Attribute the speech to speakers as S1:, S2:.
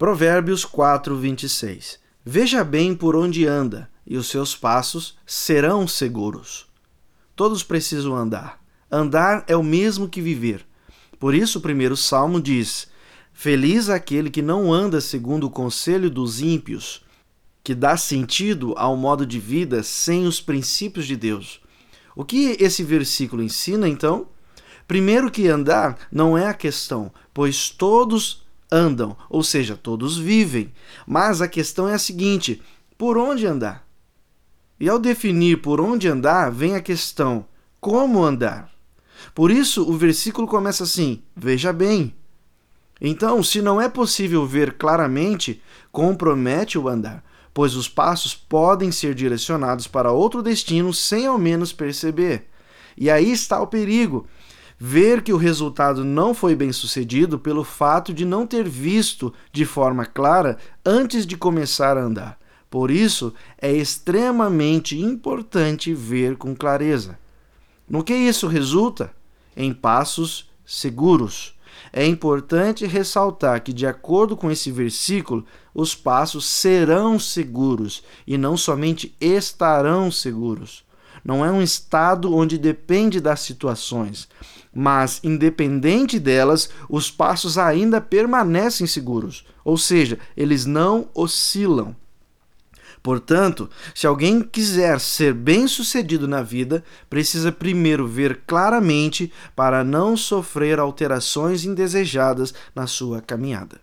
S1: Provérbios 4, 26. Veja bem por onde anda, e os seus passos serão seguros. Todos precisam andar. Andar é o mesmo que viver. Por isso, o primeiro salmo diz: Feliz aquele que não anda segundo o conselho dos ímpios, que dá sentido ao modo de vida sem os princípios de Deus. O que esse versículo ensina, então? Primeiro, que andar não é a questão, pois todos andam, ou seja, todos vivem. Mas a questão é a seguinte: por onde andar? E ao definir por onde andar, vem a questão: como andar? Por isso, o versículo começa assim: Veja bem. Então, se não é possível ver claramente, compromete o andar, pois os passos podem ser direcionados para outro destino sem ao menos perceber. E aí está o perigo. Ver que o resultado não foi bem sucedido pelo fato de não ter visto de forma clara antes de começar a andar. Por isso, é extremamente importante ver com clareza. No que isso resulta? Em passos seguros. É importante ressaltar que, de acordo com esse versículo, os passos serão seguros e não somente estarão seguros. Não é um estado onde depende das situações, mas, independente delas, os passos ainda permanecem seguros, ou seja, eles não oscilam. Portanto, se alguém quiser ser bem-sucedido na vida, precisa primeiro ver claramente para não sofrer alterações indesejadas na sua caminhada.